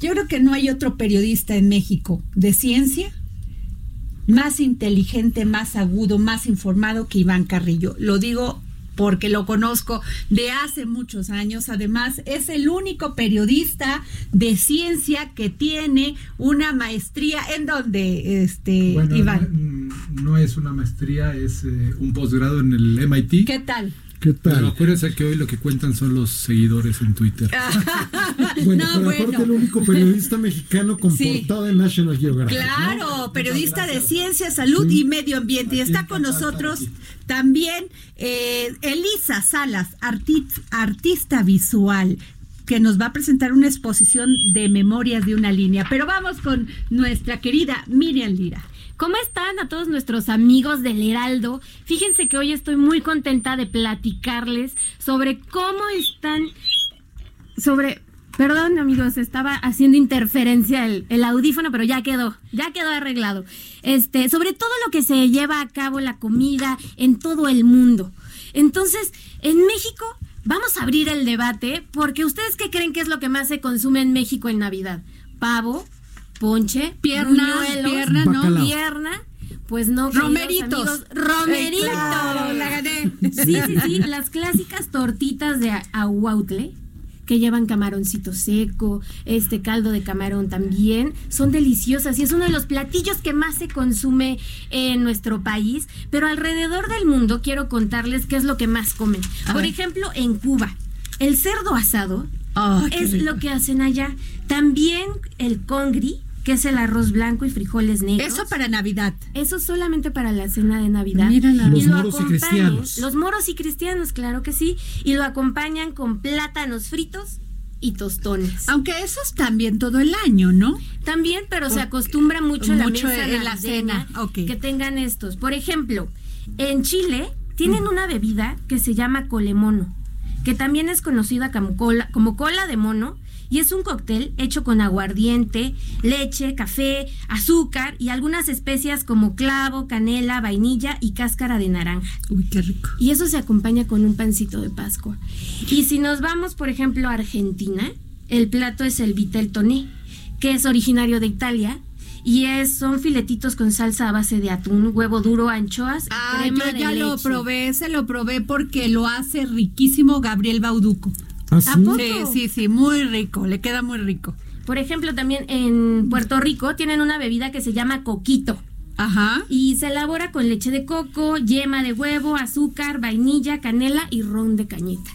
S4: Yo creo que no hay otro periodista en México de ciencia más inteligente, más agudo, más informado que Iván Carrillo. Lo digo porque lo conozco de hace muchos años. Además, es el único periodista de ciencia que tiene una maestría en donde, este,
S9: Bueno,
S4: Iván.
S9: no, no es una maestría, es eh, un posgrado en el MIT.
S4: ¿Qué tal?
S6: ¿Qué
S9: Pero
S6: tal?
S9: acuérdense que hoy lo que cuentan son los seguidores en Twitter.
S6: Bueno,
S4: no,
S6: pero
S4: bueno.
S6: aparte el único periodista mexicano con
S4: Sí.
S6: portada en National Geographic.
S4: Claro,
S6: ¿no?
S4: periodista de ciencia, salud
S6: Sí.
S4: y medio ambiente. Y está con nosotros
S6: aquí.
S4: también eh, Elisa Salas, arti- artista visual que nos va a presentar una exposición de memorias de una línea. Pero vamos con nuestra querida Miriam Lira.
S10: ¿Cómo están a todos nuestros amigos del Heraldo? Fíjense que hoy estoy muy contenta de platicarles sobre cómo están, sobre, perdón amigos, estaba haciendo interferencia el, el audífono, pero ya quedó, ya quedó arreglado. Este, sobre todo lo que se lleva a cabo la comida en todo el mundo. Entonces, en México vamos a abrir el debate porque ustedes qué creen que es lo que más se consume en México en Navidad? Pavo, ponche,
S4: Pierna, pierna, ¿no?
S10: Pierna, pues no.
S4: Romeritos.
S10: amigos, romeritos.
S4: Eh, claro, la gané.
S10: Sí, sí, sí. Las clásicas tortitas de a- ahuautle que llevan camaroncito seco, este caldo de camarón también, son deliciosas y es uno de los platillos que más se consume en nuestro país, pero alrededor del mundo quiero contarles qué es lo que más comen.
S4: A
S10: Por
S4: ver.
S10: ejemplo, en Cuba, el cerdo asado
S4: qué
S10: es lo que hacen allá. También el congri, que es el arroz blanco y frijoles negros.
S4: Eso para Navidad.
S10: Eso solamente para la cena de Navidad.
S4: Mira nada
S6: Los
S10: Y lo
S6: moros y
S10: acompañan-
S6: cristianos.
S10: Los moros y cristianos, claro que sí. Y lo acompañan con plátanos fritos y tostones.
S4: Aunque esos también todo el año, ¿no?
S10: También, pero se acostumbra mucho, en la
S4: Mucho
S10: mesa
S4: en la cena, ok.
S10: que tengan estos. Por ejemplo, en Chile tienen una bebida que se llama colemono, que también es conocida como cola, como cola de mono y es un cóctel hecho con aguardiente, leche, café, azúcar y algunas especias como clavo, canela, vainilla y cáscara de naranja.
S4: Uy, qué rico.
S10: Y eso se acompaña con un pancito de Pascua. Y si nos vamos, por ejemplo, a Argentina, el plato es el vitel toné, que es originario de Italia. Y es, son filetitos con salsa a base de atún, huevo duro, anchoas,
S4: Ah,
S10: crema
S4: yo
S10: de
S4: ya lo probé, se lo probé porque lo hace riquísimo Gabriel Bauduco.
S6: ¿Ah, sí?
S10: ¿A poco?
S4: Sí, sí, sí, muy rico, le queda muy rico.
S10: Por ejemplo, también en Puerto Rico tienen una bebida que se llama coquito.
S4: Ajá.
S10: Y se elabora con leche de coco, yema de huevo, azúcar, vainilla, canela y ron de cañita.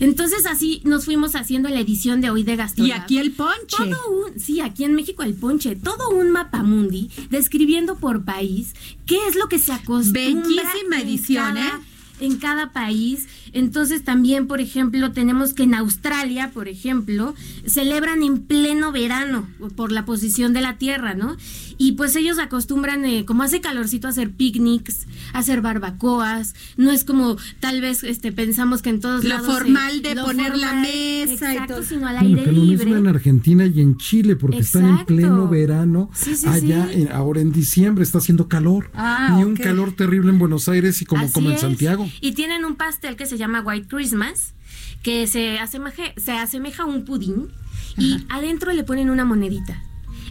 S10: Entonces así nos fuimos haciendo la edición de hoy de Gastrolab.
S4: Y aquí el ponche.
S10: Todo un, sí, aquí en México el ponche, todo un mapamundi describiendo por país qué es lo que se acostumbra.
S4: Bellísima
S10: en
S4: edición,
S10: cada-
S4: ¿eh?
S10: En cada país. Entonces también, por ejemplo, tenemos que en Australia, por ejemplo, celebran en pleno verano por la posición de la Tierra, ¿no? Y pues ellos acostumbran, eh, como hace calorcito, a hacer picnics, a hacer barbacoas. No es como tal vez este pensamos que en todos
S4: Lo
S10: lados...
S4: formal de
S10: lo
S4: poner la
S10: formal,
S4: mesa y
S10: exacto,
S4: todo.
S10: sino al
S6: Bueno,
S10: aire
S6: que lo mismo en Argentina y en Chile, porque están en pleno verano.
S10: Sí, sí,
S6: allá,
S10: sí.
S6: en- ahora en diciembre, está haciendo calor.
S4: Ah,
S6: y un calor terrible en Buenos Aires y como,
S10: Así
S6: como en
S10: es.
S6: Santiago.
S10: Y tienen un pastel que se llama White Christmas, que se asemeja, se asemeja a un pudín y adentro le ponen una monedita.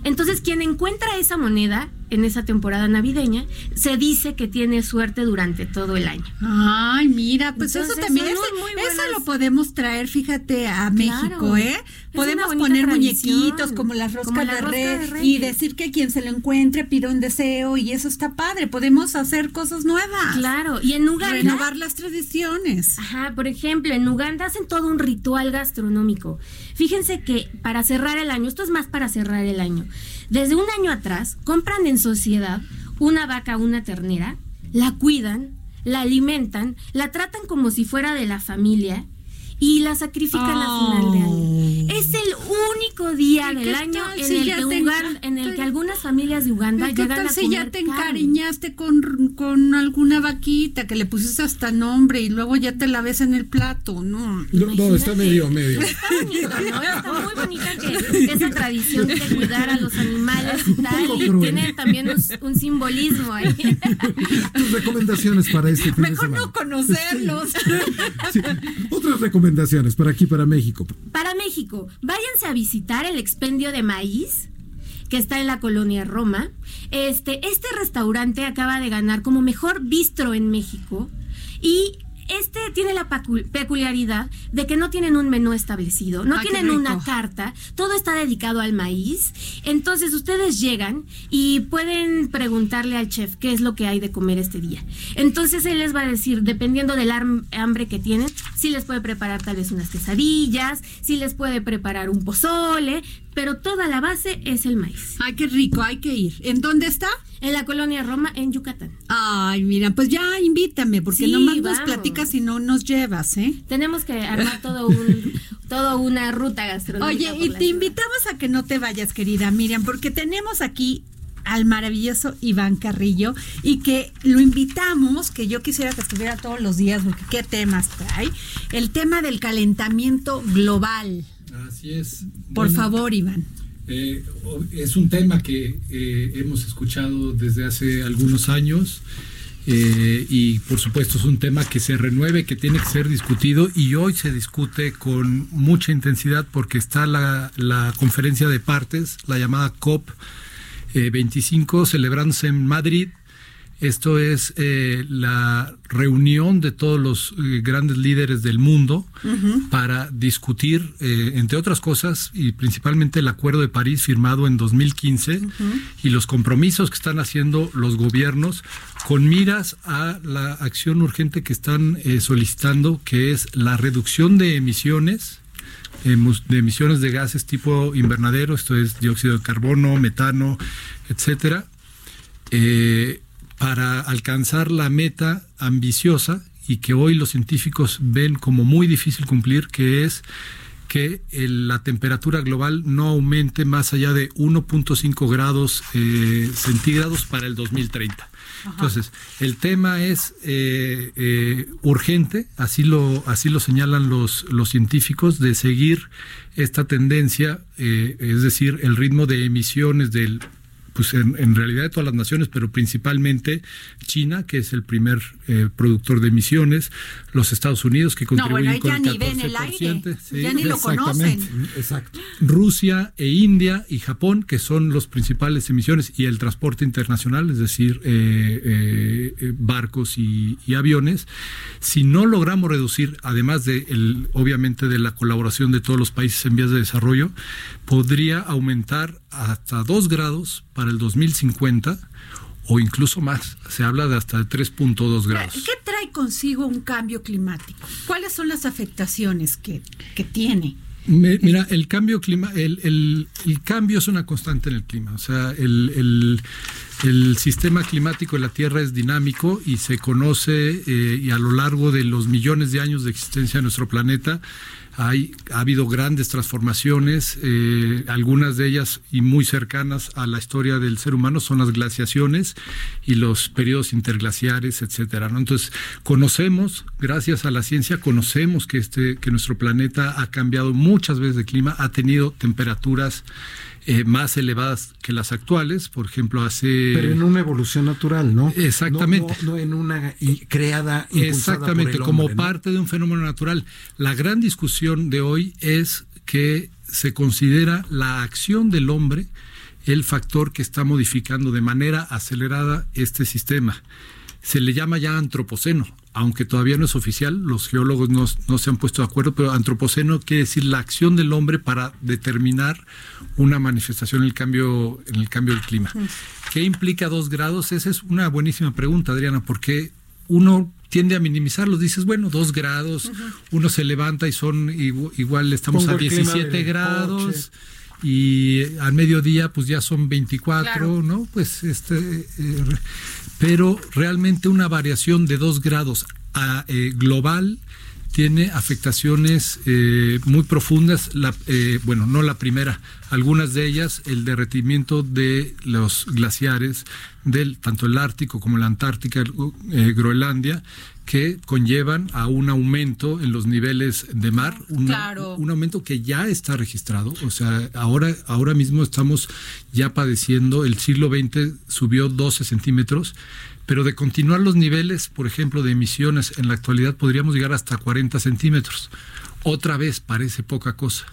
S10: Entonces, quien encuentra esa moneda en esa temporada navideña, se dice que tiene suerte durante todo el año.
S4: Ay, mira, pues eso también,
S10: muy
S4: eso lo podemos traer, fíjate, a México. ¿eh?
S10: Es
S4: Podemos poner
S10: tradición.
S4: muñequitos como las roscas,
S10: Como la
S4: de,
S10: rosca
S4: Reyes
S10: de
S4: y decir que quien se lo encuentre pida un deseo y eso está padre. Podemos hacer cosas nuevas.
S10: Claro, y en Uganda...
S4: Renovar las tradiciones.
S10: Ajá, por ejemplo, en Uganda hacen todo un ritual gastronómico. Fíjense que para cerrar el año, esto es más para cerrar el año, desde un año atrás compran en sociedad una vaca, una ternera, la cuidan, la alimentan, la tratan como si fuera de la familia y la sacrifican a final de año. Es el único día
S4: ¿Y
S10: del año en
S4: si
S10: el, que
S4: te
S10: Uganda- en el que algunas familias de Uganda
S4: ¿Qué
S10: llegan
S4: tal
S10: a
S4: si
S10: comer
S4: ya te encariñaste con, con alguna vaquita que le pusiste hasta nombre y luego ya te la ves en el plato? No.
S6: No, no, está medio, medio.
S10: Está bonito, ¿no? Está muy bonita que esa tradición de cuidar a los animales y tal, y
S6: cruel.
S10: tiene también un, un simbolismo ahí.
S6: Tus recomendaciones para este fin de
S4: Mejor
S6: semana.
S4: no conocerlos.
S6: Sí. Otras recomendaciones para aquí, para México.
S10: Para México, váyanse a visitar el expendio de maíz que está en la colonia Roma. Este, este restaurante acaba de ganar como mejor bistro en México y este tiene la peculiaridad de que no tienen un menú establecido, no
S4: qué
S10: tienen una carta, todo está dedicado al maíz. Entonces ustedes llegan y pueden preguntarle al chef qué es lo que hay de comer este día. Entonces él les va a decir, dependiendo del hambre que tienen, si les puede preparar tal vez unas quesadillas, si les puede preparar un pozole, pero toda la base es el maíz.
S4: Ay, qué rico, hay que ir. ¿En dónde está?
S10: En la colonia Roma, en Yucatán.
S4: Ay, mira, pues ya invítame, porque
S10: Sí,
S4: nomás nos platicas y no nos llevas, ¿eh?
S10: Tenemos que armar todo un, todo una ruta gastronómica.
S4: Oye, y te
S10: ciudad.
S4: invitamos a que no te vayas, querida Miriam, porque tenemos aquí al maravilloso Iván Carrillo y que lo invitamos, que yo quisiera que estuviera todos los días, porque qué temas trae, el tema del calentamiento global.
S9: Así es.
S4: Por
S9: Bueno,
S4: favor, Iván.
S9: eh, es un tema que eh, hemos escuchado desde hace algunos años eh, y por supuesto es un tema que se renueve, que tiene que ser discutido y hoy se discute con mucha intensidad porque está la, la conferencia de partes, la llamada COP eh, 25, celebrándose en Madrid. Esto es eh, la reunión de todos los eh, grandes líderes del mundo para discutir, eh, entre otras cosas, y principalmente el Acuerdo de París firmado en 2015 y los compromisos que están haciendo los gobiernos con miras a la acción urgente que están eh, solicitando, que es la reducción de emisiones de emisiones de gases tipo invernadero, esto es dióxido de carbono, metano, etcétera, eh, para alcanzar la meta ambiciosa y que hoy los científicos ven como muy difícil cumplir, que es que la temperatura global no aumente más allá de 1.5 grados eh, centígrados para el 2030. Entonces, el tema es eh, eh, urgente, así lo, así lo señalan los, los científicos, de seguir esta tendencia, es decir, el ritmo de emisiones del pues en, en realidad de todas las naciones, pero principalmente China, que es el primer eh, productor de emisiones, los Estados Unidos, que
S4: No,
S9: contribuyen
S4: bueno, ahí
S9: con
S4: ya
S9: el
S4: ni ven el
S9: 14%,
S4: aire,
S9: sí,
S4: ya ni lo
S9: exactamente.
S4: conocen.
S6: Exacto.
S9: Rusia e India y Japón, que son los principales emisiones, y el transporte internacional, es decir, eh, eh, eh, barcos y, y aviones. Si no logramos reducir, además de, el, obviamente, de la colaboración de todos los países en vías de desarrollo, podría aumentar hasta 2 grados para el 2050 o incluso más. Se habla de hasta de 3.2 grados.
S4: ¿Qué trae consigo un cambio climático? ¿Cuáles son las afectaciones que, que tiene?
S9: Mira, el cambio clima, el, el, el, cambio es una constante en el clima. O sea, el, el sistema climático de la Tierra es dinámico y se conoce eh, y a lo largo de los millones de años de existencia de nuestro planeta hay, ha habido grandes transformaciones, eh, algunas de ellas y muy cercanas a la historia del ser humano son las glaciaciones y los periodos interglaciares, etcétera. Entonces, conocemos, gracias a la ciencia, conocemos que, este, que nuestro planeta ha cambiado muchas veces de clima, ha tenido temperaturas eh, más elevadas que las actuales, por ejemplo, hace...
S6: Pero en una evolución natural, ¿no?
S9: Exactamente.
S6: No, en una creada...
S9: Exactamente,
S6: por el
S9: como parte de un fenómeno natural. La gran discusión de hoy es que se considera la acción del hombre el factor que está modificando de manera acelerada este sistema. Se le llama ya antropoceno aunque todavía no es oficial, los geólogos no, se han puesto de acuerdo, pero antropoceno quiere decir la acción del hombre para determinar una manifestación en el cambio, en el cambio del clima. ¿Qué implica dos grados? Esa es una buenísima pregunta, Adriana, porque uno tiende a minimizarlos. Dices, bueno, dos grados, uno se levanta y son igual, estamos a 17 grados. Y al mediodía, pues ya son 24, ¿no? Pues este. Eh, pero realmente una variación de dos grados a, eh, global tiene afectaciones eh, muy profundas, la, eh, bueno, no la primera, algunas de ellas, el derretimiento de los glaciares, del, tanto el Ártico como la Antártica, Groenlandia, que conllevan a un aumento en los niveles de mar, un aumento que ya está registrado, o sea, ahora, ahora mismo estamos ya padeciendo, el siglo XX subió 12 centímetros, pero de continuar los niveles, por ejemplo, de emisiones en la actualidad podríamos llegar hasta 40 centímetros. Otra vez parece poca cosa.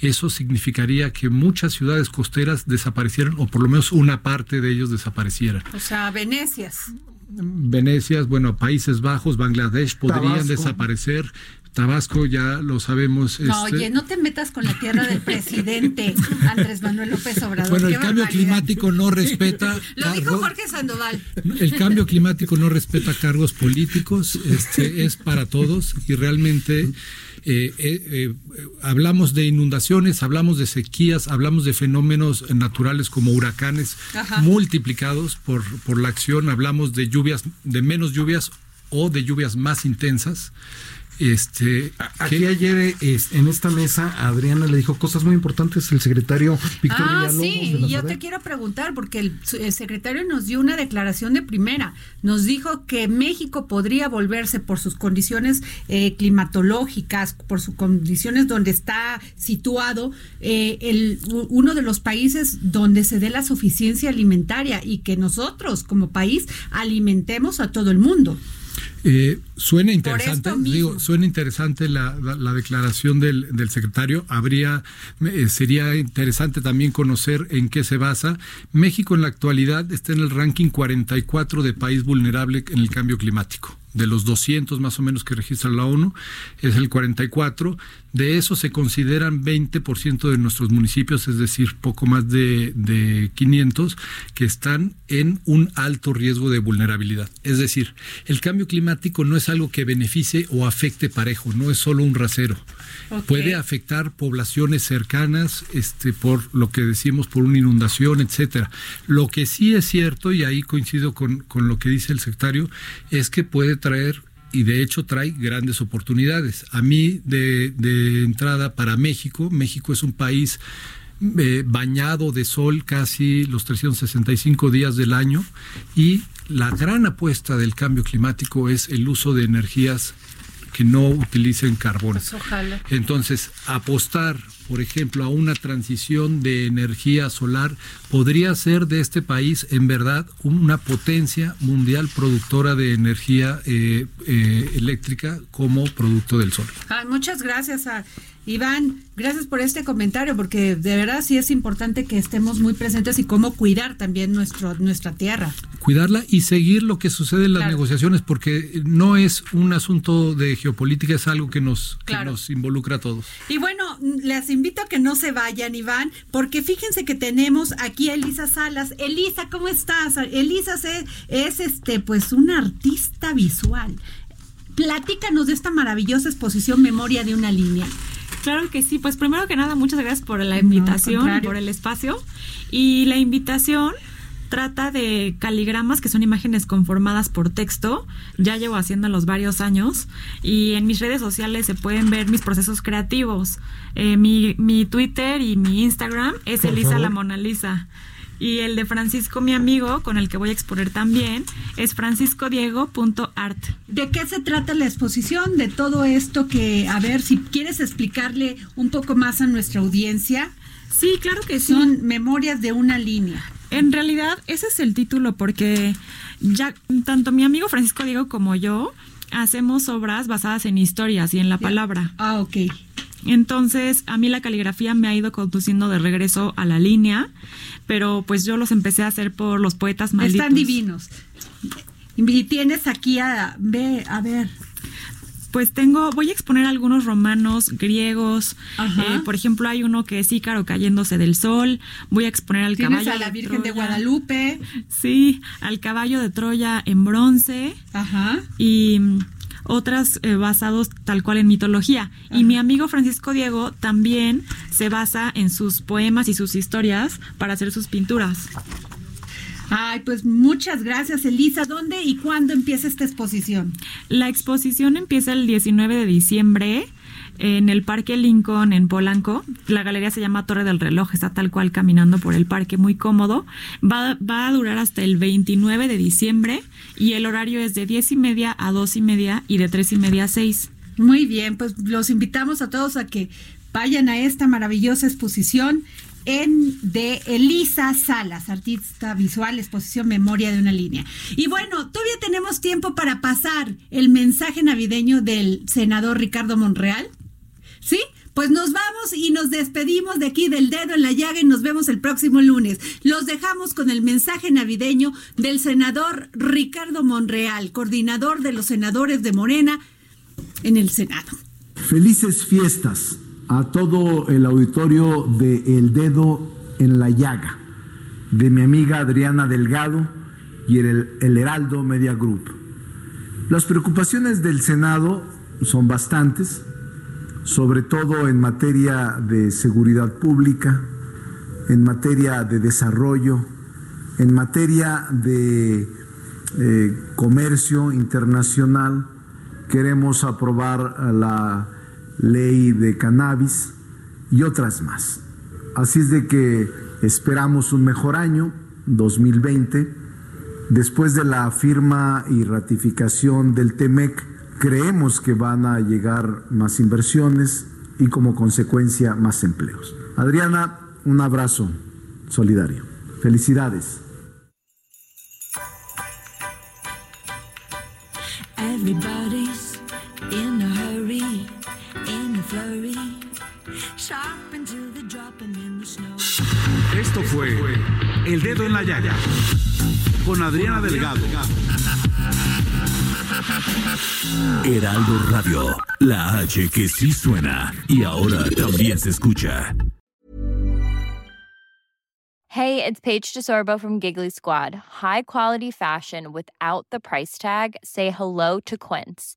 S9: Eso significaría que muchas ciudades costeras desaparecieran, o por lo menos una parte de ellos desaparecieran.
S4: O sea, Venecias.
S9: Venecia, bueno, Países Bajos, Bangladesh podrían desaparecer. Tabasco ya lo sabemos.
S4: No, este oye, no te metas con la tierra del presidente Andrés Manuel López Obrador.
S9: Bueno, el cambio climático no respeta.
S4: lo dijo Jorge Sandoval.
S9: El cambio climático no respeta cargos políticos, este es para todos y realmente eh, eh, eh, hablamos de inundaciones, hablamos de sequías, hablamos de fenómenos naturales como huracanes multiplicados por, por la acción, hablamos de lluvias, de menos lluvias o de lluvias más intensas. Este,
S6: Aquí ayer en esta mesa Adriana le dijo cosas muy importantes el secretario Víctor
S4: ah, Sí, y yo te quiero preguntar porque el, secretario nos dio una declaración de primera. Nos dijo que México podría volverse por sus condiciones eh, climatológicas, por sus condiciones donde está situado, eh, el, uno de los países donde se dé la suficiencia alimentaria y que nosotros como país alimentemos a todo el mundo.
S9: Eh, suena interesante, digo, suena interesante la, declaración del, secretario. Habría, eh, sería interesante también conocer en qué se basa. México en la actualidad está en el ranking 44 de país vulnerable en el cambio climático de los 200 más o menos que registra la ONU, es el 44. De eso se consideran 20% de nuestros municipios, es decir, poco más de, de 500, que están en un alto riesgo de vulnerabilidad. Es decir, el cambio climático no es algo que beneficie o afecte parejo, no es solo un rasero. Puede afectar poblaciones cercanas, este, por lo que decimos, por una inundación, etcétera. Lo que sí es cierto, y ahí coincido con, con lo que dice el secretario, es que puede traer y de hecho trae grandes oportunidades. A mí, de, entrada, para México, México es un país eh, bañado de sol casi los 365 días del año y la gran apuesta del cambio climático es el uso de energías que no utilicen carbón.
S4: Pues
S9: Entonces, apostar, por ejemplo, a una transición de energía solar podría ser de este país, en verdad, una potencia mundial productora de energía eh, eh, eléctrica como producto del sol.
S4: muchas gracias a Iván, gracias por este comentario, porque de verdad sí es importante que estemos muy presentes y cómo cuidar también nuestro, nuestra tierra.
S9: Cuidarla y seguir lo que sucede en las negociaciones, porque no es un asunto de geopolítica, es algo que nos, que nos involucra a todos.
S4: Y bueno, les invito a que no se vayan, Iván, porque fíjense que tenemos aquí a Elisa Salas. Elisa, ¿cómo estás? Elisa es, es este, pues, una artista visual. Platícanos de esta maravillosa exposición Memoria de una línea.
S11: Claro que sí, pues primero que nada, muchas gracias por la invitación, por el espacio. Y la invitación trata de caligramas que son imágenes conformadas por texto. Ya llevo haciéndolos varios años y en mis redes sociales se pueden ver mis procesos creativos. Eh, mi, mi, Twitter y mi Instagram es Elisa la Mona Lisa. Y el de Francisco, mi amigo, con el que voy a exponer también, es franciscodiego.art.
S4: ¿De qué se trata la exposición? De todo esto que, a ver, si quieres explicarle un poco más a nuestra audiencia.
S11: Sí, claro que sí.
S4: Son memorias de una línea.
S11: En realidad, ese es el título porque ya tanto mi amigo Francisco Diego como yo hacemos obras basadas en historias y en la palabra.
S4: Ah, ok.
S11: Entonces, a mí la caligrafía me ha ido conduciendo de regreso a la línea, pero pues yo los empecé a hacer por los poetas malditos.
S4: Están divinos. Y tienes aquí a, ve, a ver,
S11: pues tengo, voy a exponer algunos romanos griegos. Eh, por ejemplo, hay uno que es Ícaro cayéndose del sol. Voy a exponer al caballo.
S4: a la Virgen de, Guadalupe.
S11: Sí, al caballo de Troya en bronce.
S4: Ajá.
S11: Y mm, otras eh, basados tal cual en mitología. Y mi amigo Francisco Diego también se basa en sus poemas y sus historias para hacer sus pinturas.
S4: Ay, pues muchas gracias, Elisa. ¿Dónde y cuándo empieza esta exposición?
S11: La exposición empieza el 19 de diciembre en el Parque Lincoln en Polanco. La galería se llama Torre del Reloj, está tal cual caminando por el parque, muy cómodo. Va, va a durar hasta el 29 de diciembre y el horario es de 10 y media a 2 y media y de 3 y media a 6.
S4: Muy bien, pues los invitamos a todos a que vayan a esta maravillosa exposición en de Elisa Salas, artista visual, exposición Memoria de una línea. Y bueno, todavía tenemos tiempo para pasar el mensaje navideño del senador Ricardo Monreal. ¿Sí? Pues nos vamos y nos despedimos de aquí del dedo en la llaga y nos vemos el próximo lunes. Los dejamos con el mensaje navideño del senador Ricardo Monreal, coordinador de los senadores de Morena en el Senado.
S12: Felices fiestas a todo el auditorio de El Dedo en la Llaga, de mi amiga Adriana Delgado y el, el Heraldo Media Group. Las preocupaciones del Senado son bastantes, sobre todo en materia de seguridad pública, en materia de desarrollo, en materia de eh, comercio internacional. Queremos aprobar la ley de cannabis y otras más. Así es de que esperamos un mejor año, 2020. Después de la firma y ratificación del TEMEC, creemos que van a llegar más inversiones y como consecuencia más empleos. Adriana, un abrazo solidario. Felicidades.
S13: Esto fue El Dedo en la Llaga con Adriana Delgado.
S2: Heraldo Radio, la H que sí suena y ahora también se escucha.
S14: Hey, it's Paige DeSorbo from Giggly Squad. High quality fashion without the price tag. Say hello to Quince.